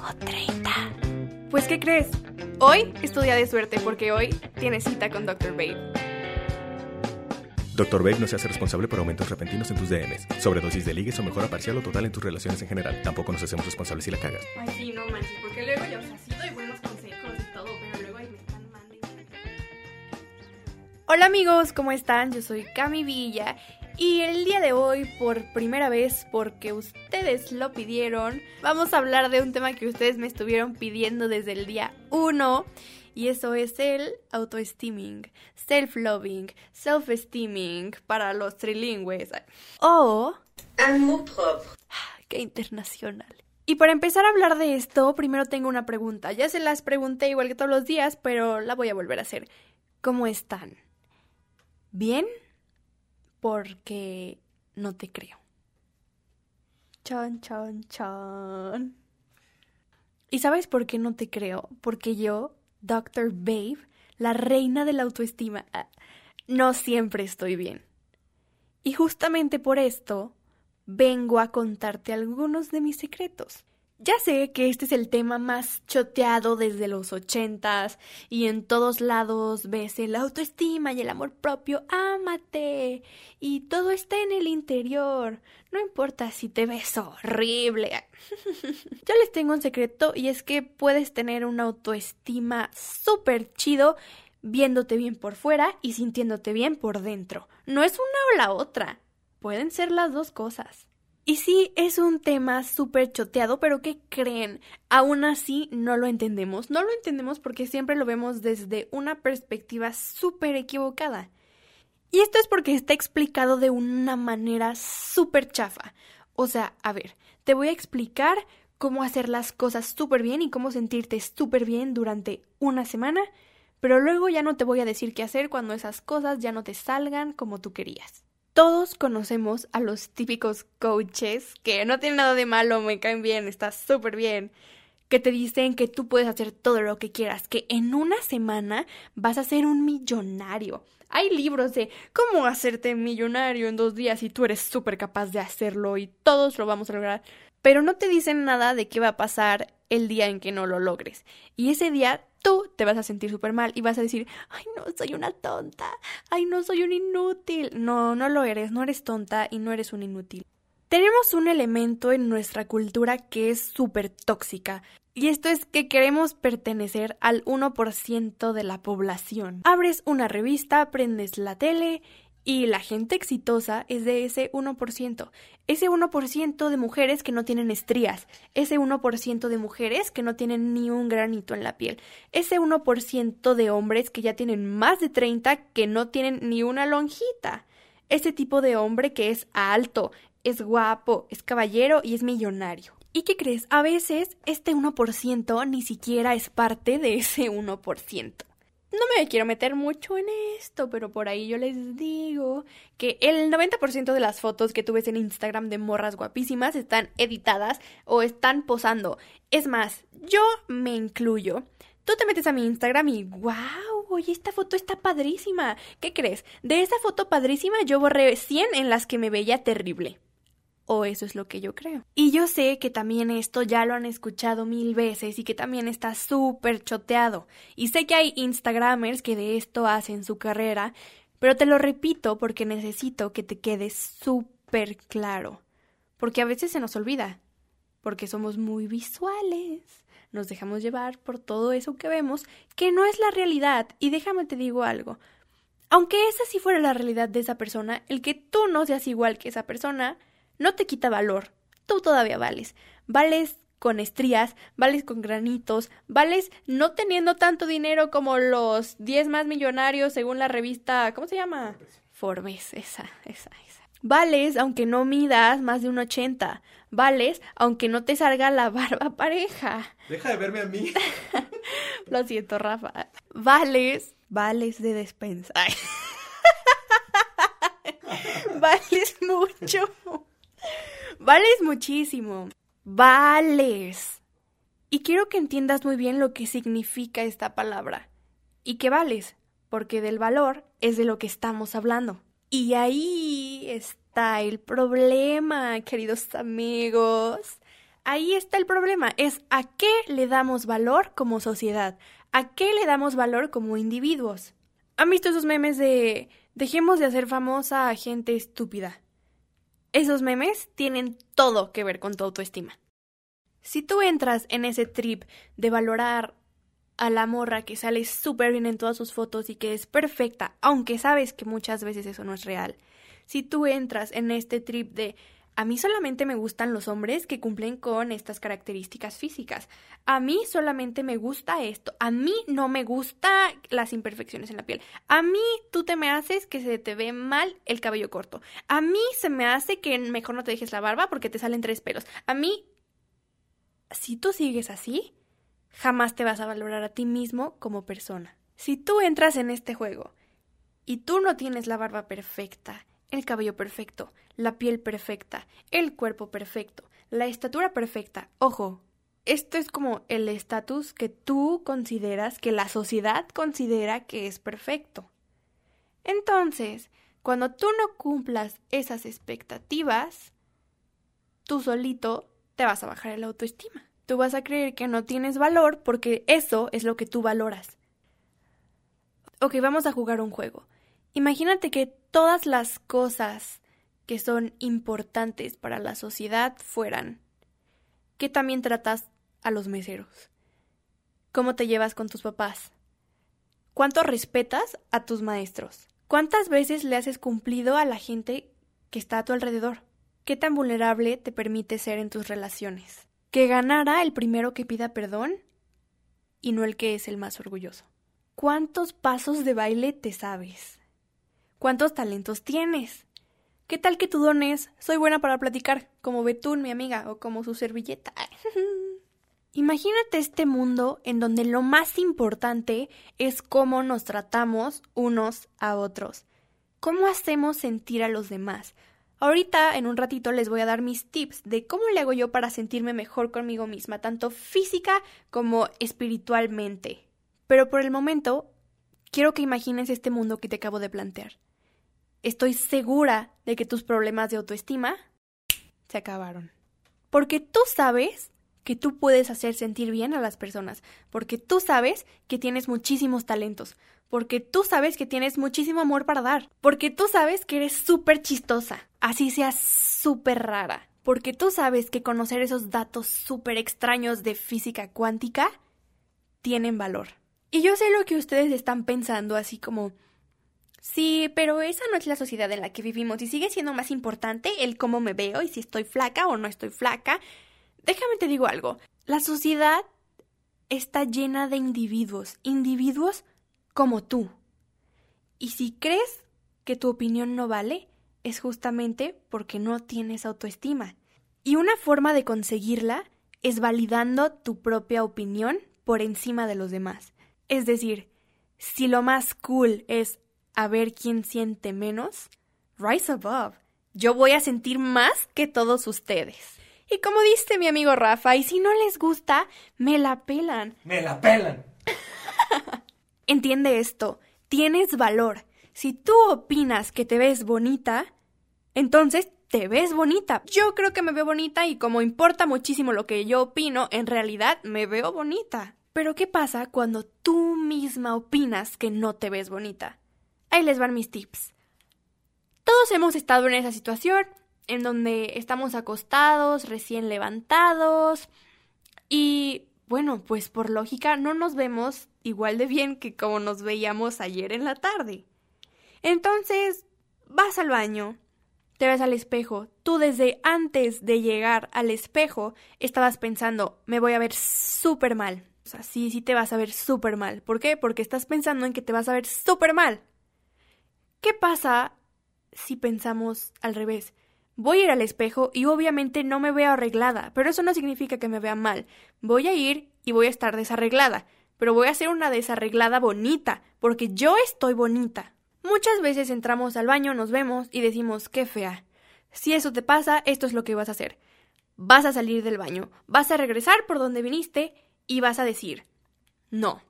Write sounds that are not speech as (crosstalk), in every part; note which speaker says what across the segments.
Speaker 1: O 30. Pues, ¿qué crees? Hoy es tu día de suerte porque hoy tienes cita con Dr. Babe.
Speaker 2: Dr. Babe no se hace responsable por aumentos repentinos en tus DMs, sobredosis de ligues o mejora parcial o total en tus relaciones en general. Tampoco nos hacemos responsables si la cagas.
Speaker 1: Ay, sí, no manches, porque luego yo, o sea, sí doy buenos consejos y todo, pero luego ahí me están mandando. Hola amigos, ¿cómo están? Yo soy Cami Villa y el día de hoy, por primera vez, porque ustedes lo pidieron, vamos a hablar de un tema que ustedes me estuvieron pidiendo desde el día 1 y eso es el autoestiming, self-loving, self-esteeming para los trilingües o
Speaker 3: Amour propre.
Speaker 1: qué internacional. Y para empezar a hablar de esto, primero tengo una pregunta. Ya se las pregunté igual que todos los días, pero la voy a volver a hacer. ¿Cómo están? ¿Bien? Porque no te creo. Chan, chan, chan. ¿Y sabes por qué no te creo? Porque yo, Dr. Babe, la reina de la autoestima, ah, no siempre estoy bien. Y justamente por esto vengo a contarte algunos de mis secretos. Ya sé que este es el tema más choteado desde los ochentas y en todos lados ves el autoestima y el amor propio, ámate y todo está en el interior. No importa si te ves horrible. (laughs) Yo les tengo un secreto y es que puedes tener una autoestima súper chido viéndote bien por fuera y sintiéndote bien por dentro. No es una o la otra. Pueden ser las dos cosas. Y sí, es un tema súper choteado, pero ¿qué creen? Aún así no lo entendemos. No lo entendemos porque siempre lo vemos desde una perspectiva súper equivocada. Y esto es porque está explicado de una manera súper chafa. O sea, a ver, te voy a explicar cómo hacer las cosas súper bien y cómo sentirte súper bien durante una semana, pero luego ya no te voy a decir qué hacer cuando esas cosas ya no te salgan como tú querías. Todos conocemos a los típicos coaches que no tienen nada de malo, me caen bien, está súper bien, que te dicen que tú puedes hacer todo lo que quieras, que en una semana vas a ser un millonario. Hay libros de cómo hacerte millonario en dos días y tú eres súper capaz de hacerlo y todos lo vamos a lograr, pero no te dicen nada de qué va a pasar el día en que no lo logres. Y ese día tú te vas a sentir súper mal y vas a decir, ay, no, soy una tonta, ay, no, soy un inútil. No, no lo eres, no eres tonta y no eres un inútil. Tenemos un elemento en nuestra cultura que es súper tóxica. Y esto es que queremos pertenecer al 1% de la población. Abres una revista, prendes la tele y la gente exitosa es de ese 1%. Ese 1% de mujeres que no tienen estrías. Ese 1% de mujeres que no tienen ni un granito en la piel. Ese 1% de hombres que ya tienen más de 30 que no tienen ni una lonjita. Ese tipo de hombre que es alto, es guapo, es caballero y es millonario. ¿Y qué crees? A veces este 1% ni siquiera es parte de ese 1%. No me quiero meter mucho en esto, pero por ahí yo les digo que el 90% de las fotos que tú ves en Instagram de morras guapísimas están editadas o están posando. Es más, yo me incluyo. Tú te metes a mi Instagram y wow, oye, esta foto está padrísima. ¿Qué crees? De esa foto padrísima yo borré 100 en las que me veía terrible o eso es lo que yo creo. Y yo sé que también esto ya lo han escuchado mil veces y que también está súper choteado. Y sé que hay Instagramers que de esto hacen su carrera, pero te lo repito porque necesito que te quede súper claro. Porque a veces se nos olvida, porque somos muy visuales. Nos dejamos llevar por todo eso que vemos, que no es la realidad. Y déjame te digo algo. Aunque esa sí fuera la realidad de esa persona, el que tú no seas igual que esa persona, no te quita valor. Tú todavía vales. Vales con estrías, vales con granitos, vales no teniendo tanto dinero como los 10 más millonarios según la revista, ¿cómo se llama? Forbes, esa, esa, esa. Vales aunque no midas más de un 80. Vales aunque no te salga la (laughs) barba pareja.
Speaker 2: Deja de verme a mí. (laughs)
Speaker 1: Lo siento, Rafa. Vales, vales de despensa. (laughs) Vales mucho. Vales muchísimo. Vales. Y quiero que entiendas muy bien lo que significa esta palabra. ¿Y qué vales? Porque del valor es de lo que estamos hablando. Y ahí está el problema, queridos amigos. Ahí está el problema. Es a qué le damos valor como sociedad. ¿A qué le damos valor como individuos? ¿Han visto esos memes de dejemos de hacer famosa a gente estúpida? Esos memes tienen todo que ver con tu autoestima. Si tú entras en ese trip de valorar a la morra que sale súper bien en todas sus fotos y que es perfecta, aunque sabes que muchas veces eso no es real, si tú entras en este trip de a mí solamente me gustan los hombres que cumplen con estas características físicas. A mí solamente me gusta esto. A mí no me gusta las imperfecciones en la piel. A mí tú te me haces que se te ve mal el cabello corto. A mí se me hace que mejor no te dejes la barba porque te salen tres pelos. A mí... Si tú sigues así, jamás te vas a valorar a ti mismo como persona. Si tú entras en este juego y tú no tienes la barba perfecta, el cabello perfecto, la piel perfecta, el cuerpo perfecto, la estatura perfecta. Ojo, esto es como el estatus que tú consideras, que la sociedad considera que es perfecto. Entonces, cuando tú no cumplas esas expectativas, tú solito te vas a bajar la autoestima. Tú vas a creer que no tienes valor porque eso es lo que tú valoras. Ok, vamos a jugar un juego. Imagínate que todas las cosas que son importantes para la sociedad fueran que también tratas a los meseros, cómo te llevas con tus papás, cuánto respetas a tus maestros, cuántas veces le haces cumplido a la gente que está a tu alrededor, qué tan vulnerable te permite ser en tus relaciones, que ganara el primero que pida perdón y no el que es el más orgulloso. ¿Cuántos pasos de baile te sabes? ¿Cuántos talentos tienes? ¿Qué tal que tu don es soy buena para platicar, como Betún, mi amiga, o como su servilleta? (laughs) Imagínate este mundo en donde lo más importante es cómo nos tratamos unos a otros, cómo hacemos sentir a los demás. Ahorita, en un ratito, les voy a dar mis tips de cómo le hago yo para sentirme mejor conmigo misma, tanto física como espiritualmente. Pero por el momento, quiero que imagines este mundo que te acabo de plantear estoy segura de que tus problemas de autoestima se acabaron. Porque tú sabes que tú puedes hacer sentir bien a las personas, porque tú sabes que tienes muchísimos talentos, porque tú sabes que tienes muchísimo amor para dar, porque tú sabes que eres súper chistosa, así seas súper rara, porque tú sabes que conocer esos datos súper extraños de física cuántica tienen valor. Y yo sé lo que ustedes están pensando, así como, Sí, pero esa no es la sociedad en la que vivimos y sigue siendo más importante el cómo me veo y si estoy flaca o no estoy flaca. Déjame te digo algo. La sociedad está llena de individuos, individuos como tú. Y si crees que tu opinión no vale, es justamente porque no tienes autoestima. Y una forma de conseguirla es validando tu propia opinión por encima de los demás. Es decir, si lo más cool es a ver quién siente menos, rise above. Yo voy a sentir más que todos ustedes. Y como dice mi amigo Rafa, y si no les gusta, me la pelan.
Speaker 2: Me la pelan. (laughs)
Speaker 1: Entiende esto, tienes valor. Si tú opinas que te ves bonita, entonces te ves bonita. Yo creo que me veo bonita y como importa muchísimo lo que yo opino, en realidad me veo bonita. Pero ¿qué pasa cuando tú misma opinas que no te ves bonita? Ahí les van mis tips. Todos hemos estado en esa situación en donde estamos acostados, recién levantados y bueno, pues por lógica no nos vemos igual de bien que como nos veíamos ayer en la tarde. Entonces, vas al baño, te ves al espejo, tú desde antes de llegar al espejo estabas pensando, me voy a ver súper mal. O sea, sí, sí te vas a ver súper mal. ¿Por qué? Porque estás pensando en que te vas a ver súper mal. ¿Qué pasa si pensamos al revés? Voy a ir al espejo y obviamente no me veo arreglada, pero eso no significa que me vea mal. Voy a ir y voy a estar desarreglada, pero voy a ser una desarreglada bonita, porque yo estoy bonita. Muchas veces entramos al baño, nos vemos y decimos qué fea. Si eso te pasa, esto es lo que vas a hacer. Vas a salir del baño, vas a regresar por donde viniste y vas a decir no.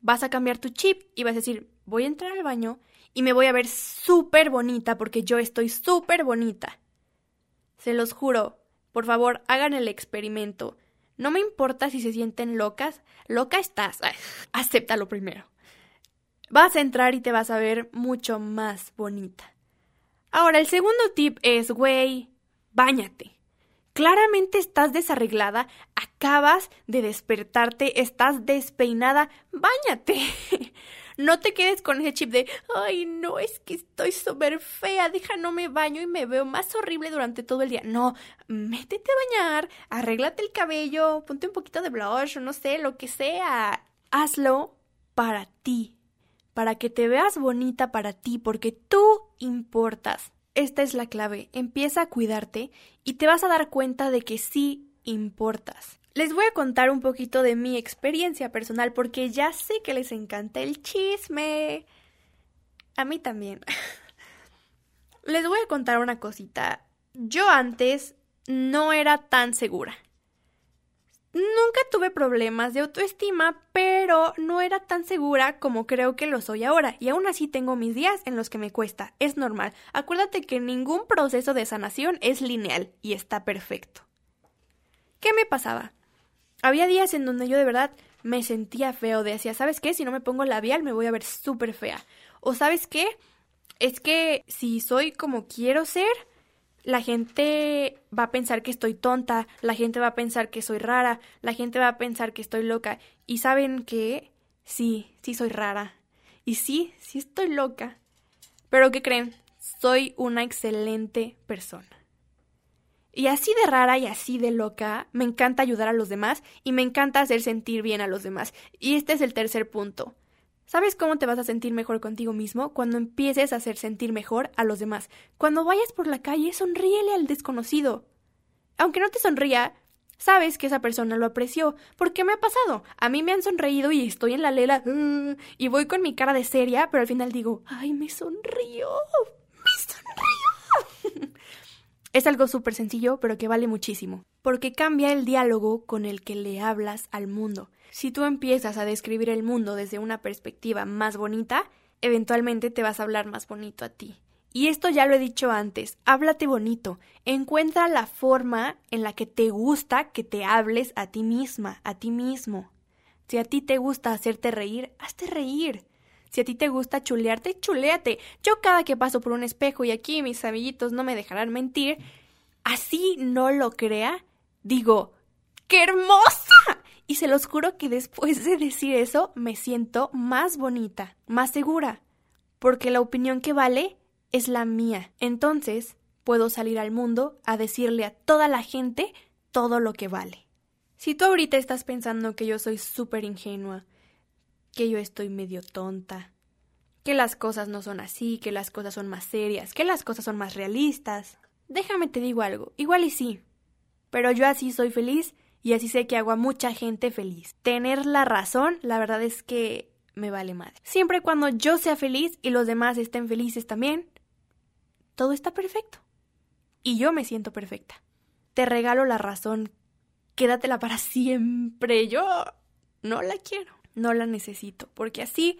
Speaker 1: Vas a cambiar tu chip y vas a decir voy a entrar al baño y me voy a ver súper bonita porque yo estoy súper bonita. Se los juro, por favor, hagan el experimento. No me importa si se sienten locas, loca estás. acéptalo primero. Vas a entrar y te vas a ver mucho más bonita. Ahora, el segundo tip es, güey, báñate. Claramente estás desarreglada, acabas de despertarte, estás despeinada, báñate. (laughs) No te quedes con ese chip de, ay, no, es que estoy súper fea, deja, no me baño y me veo más horrible durante todo el día. No, métete a bañar, arréglate el cabello, ponte un poquito de blush no sé, lo que sea. Hazlo para ti, para que te veas bonita para ti, porque tú importas. Esta es la clave. Empieza a cuidarte y te vas a dar cuenta de que sí importas. Les voy a contar un poquito de mi experiencia personal porque ya sé que les encanta el chisme. A mí también. (laughs) les voy a contar una cosita. Yo antes no era tan segura. Nunca tuve problemas de autoestima, pero no era tan segura como creo que lo soy ahora, y aún así tengo mis días en los que me cuesta. Es normal. Acuérdate que ningún proceso de sanación es lineal y está perfecto. ¿Qué me pasaba? Había días en donde yo de verdad me sentía feo, decía, ¿sabes qué? Si no me pongo labial me voy a ver súper fea. O ¿sabes qué? Es que si soy como quiero ser, la gente va a pensar que estoy tonta, la gente va a pensar que soy rara, la gente va a pensar que estoy loca. Y saben que sí, sí soy rara. Y sí, sí estoy loca. Pero ¿qué creen? Soy una excelente persona. Y así de rara y así de loca, me encanta ayudar a los demás y me encanta hacer sentir bien a los demás. Y este es el tercer punto. ¿Sabes cómo te vas a sentir mejor contigo mismo? Cuando empieces a hacer sentir mejor a los demás. Cuando vayas por la calle, sonríele al desconocido. Aunque no te sonría, sabes que esa persona lo apreció. ¿Por qué me ha pasado? A mí me han sonreído y estoy en la lela y voy con mi cara de seria, pero al final digo, ¡ay! ¡Me sonrió! Es algo súper sencillo, pero que vale muchísimo, porque cambia el diálogo con el que le hablas al mundo. Si tú empiezas a describir el mundo desde una perspectiva más bonita, eventualmente te vas a hablar más bonito a ti. Y esto ya lo he dicho antes, háblate bonito, encuentra la forma en la que te gusta que te hables a ti misma, a ti mismo. Si a ti te gusta hacerte reír, hazte reír. Si a ti te gusta chulearte, chuleate. Yo cada que paso por un espejo y aquí mis amiguitos no me dejarán mentir, así no lo crea, digo, ¡qué hermosa! Y se los juro que después de decir eso me siento más bonita, más segura, porque la opinión que vale es la mía. Entonces puedo salir al mundo a decirle a toda la gente todo lo que vale. Si tú ahorita estás pensando que yo soy súper ingenua, que yo estoy medio tonta, que las cosas no son así, que las cosas son más serias, que las cosas son más realistas. Déjame te digo algo, igual y sí, pero yo así soy feliz y así sé que hago a mucha gente feliz. Tener la razón, la verdad es que me vale madre. Siempre cuando yo sea feliz y los demás estén felices también, todo está perfecto. Y yo me siento perfecta. Te regalo la razón, quédatela para siempre. Yo no la quiero no la necesito, porque así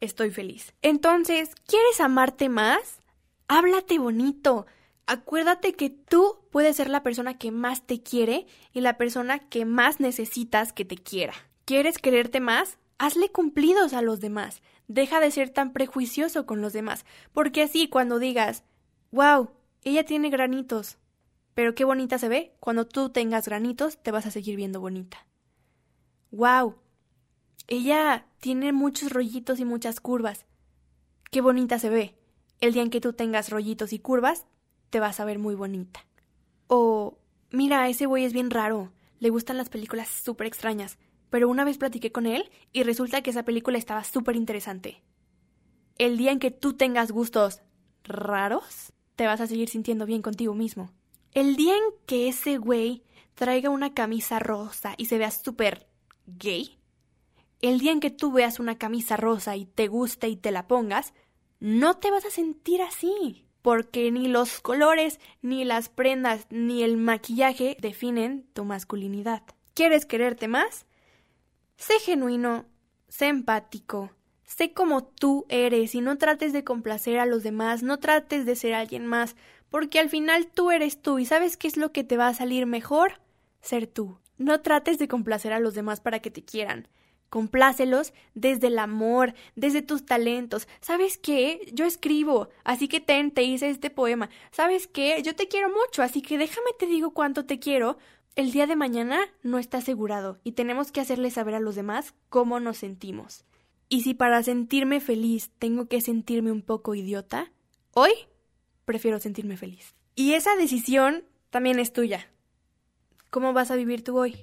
Speaker 1: estoy feliz. Entonces, ¿quieres amarte más? Háblate bonito. Acuérdate que tú puedes ser la persona que más te quiere y la persona que más necesitas que te quiera. ¿Quieres quererte más? Hazle cumplidos a los demás. Deja de ser tan prejuicioso con los demás, porque así cuando digas, wow, ella tiene granitos, pero qué bonita se ve, cuando tú tengas granitos te vas a seguir viendo bonita. Wow, ella tiene muchos rollitos y muchas curvas. Qué bonita se ve. El día en que tú tengas rollitos y curvas, te vas a ver muy bonita. O, mira, ese güey es bien raro. Le gustan las películas súper extrañas. Pero una vez platiqué con él y resulta que esa película estaba súper interesante. El día en que tú tengas gustos raros, te vas a seguir sintiendo bien contigo mismo. El día en que ese güey traiga una camisa rosa y se vea súper gay, el día en que tú veas una camisa rosa y te guste y te la pongas, no te vas a sentir así. Porque ni los colores, ni las prendas, ni el maquillaje definen tu masculinidad. ¿Quieres quererte más? Sé genuino, sé empático, sé como tú eres y no trates de complacer a los demás, no trates de ser alguien más, porque al final tú eres tú y sabes qué es lo que te va a salir mejor? Ser tú. No trates de complacer a los demás para que te quieran. Complácelos desde el amor, desde tus talentos. ¿Sabes qué? Yo escribo, así que ten, te hice este poema. ¿Sabes qué? Yo te quiero mucho, así que déjame te digo cuánto te quiero, el día de mañana no está asegurado y tenemos que hacerle saber a los demás cómo nos sentimos. Y si para sentirme feliz tengo que sentirme un poco idiota, hoy prefiero sentirme feliz. Y esa decisión también es tuya. ¿Cómo vas a vivir tú hoy?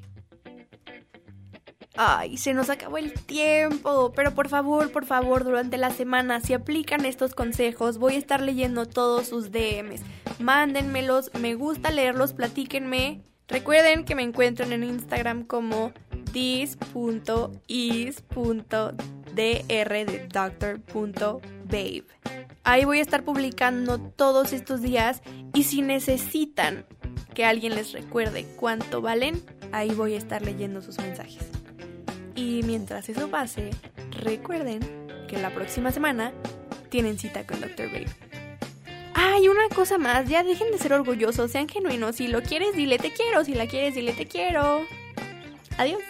Speaker 1: Ay, se nos acabó el tiempo, pero por favor, por favor, durante la semana, si aplican estos consejos, voy a estar leyendo todos sus DMs. Mándenmelos, me gusta leerlos, platíquenme Recuerden que me encuentran en Instagram como this.is.dr de. Ahí voy a estar publicando todos estos días y si necesitan que alguien les recuerde cuánto valen, ahí voy a estar leyendo sus mensajes. Y mientras eso pase, recuerden que la próxima semana tienen cita con Dr. Babe. Ay, una cosa más, ya dejen de ser orgullosos, sean genuinos. Si lo quieres, dile te quiero. Si la quieres, dile te quiero. Adiós.